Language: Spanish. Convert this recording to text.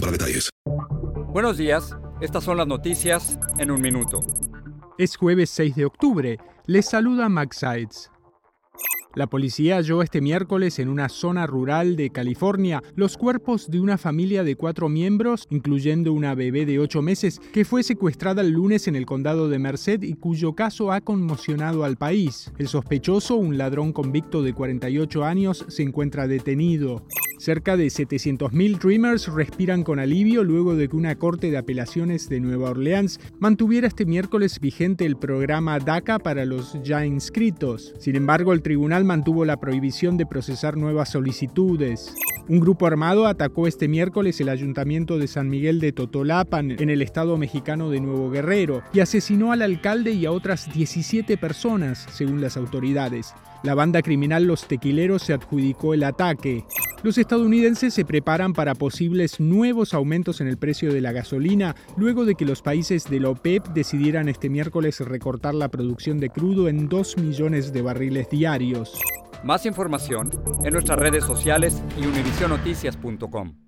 para detalles. Buenos días, estas son las noticias en un minuto. Es jueves 6 de octubre. Les saluda Max Sides. La policía halló este miércoles en una zona rural de California los cuerpos de una familia de cuatro miembros, incluyendo una bebé de ocho meses, que fue secuestrada el lunes en el condado de Merced y cuyo caso ha conmocionado al país. El sospechoso, un ladrón convicto de 48 años, se encuentra detenido. Cerca de 700.000 Dreamers respiran con alivio luego de que una corte de apelaciones de Nueva Orleans mantuviera este miércoles vigente el programa DACA para los ya inscritos. Sin embargo, el tribunal mantuvo la prohibición de procesar nuevas solicitudes. Un grupo armado atacó este miércoles el ayuntamiento de San Miguel de Totolapan, en el estado mexicano de Nuevo Guerrero, y asesinó al alcalde y a otras 17 personas, según las autoridades. La banda criminal Los Tequileros se adjudicó el ataque. Los estadounidenses se preparan para posibles nuevos aumentos en el precio de la gasolina luego de que los países de la OPEP decidieran este miércoles recortar la producción de crudo en 2 millones de barriles diarios. Más información en nuestras redes sociales y univisionoticias.com.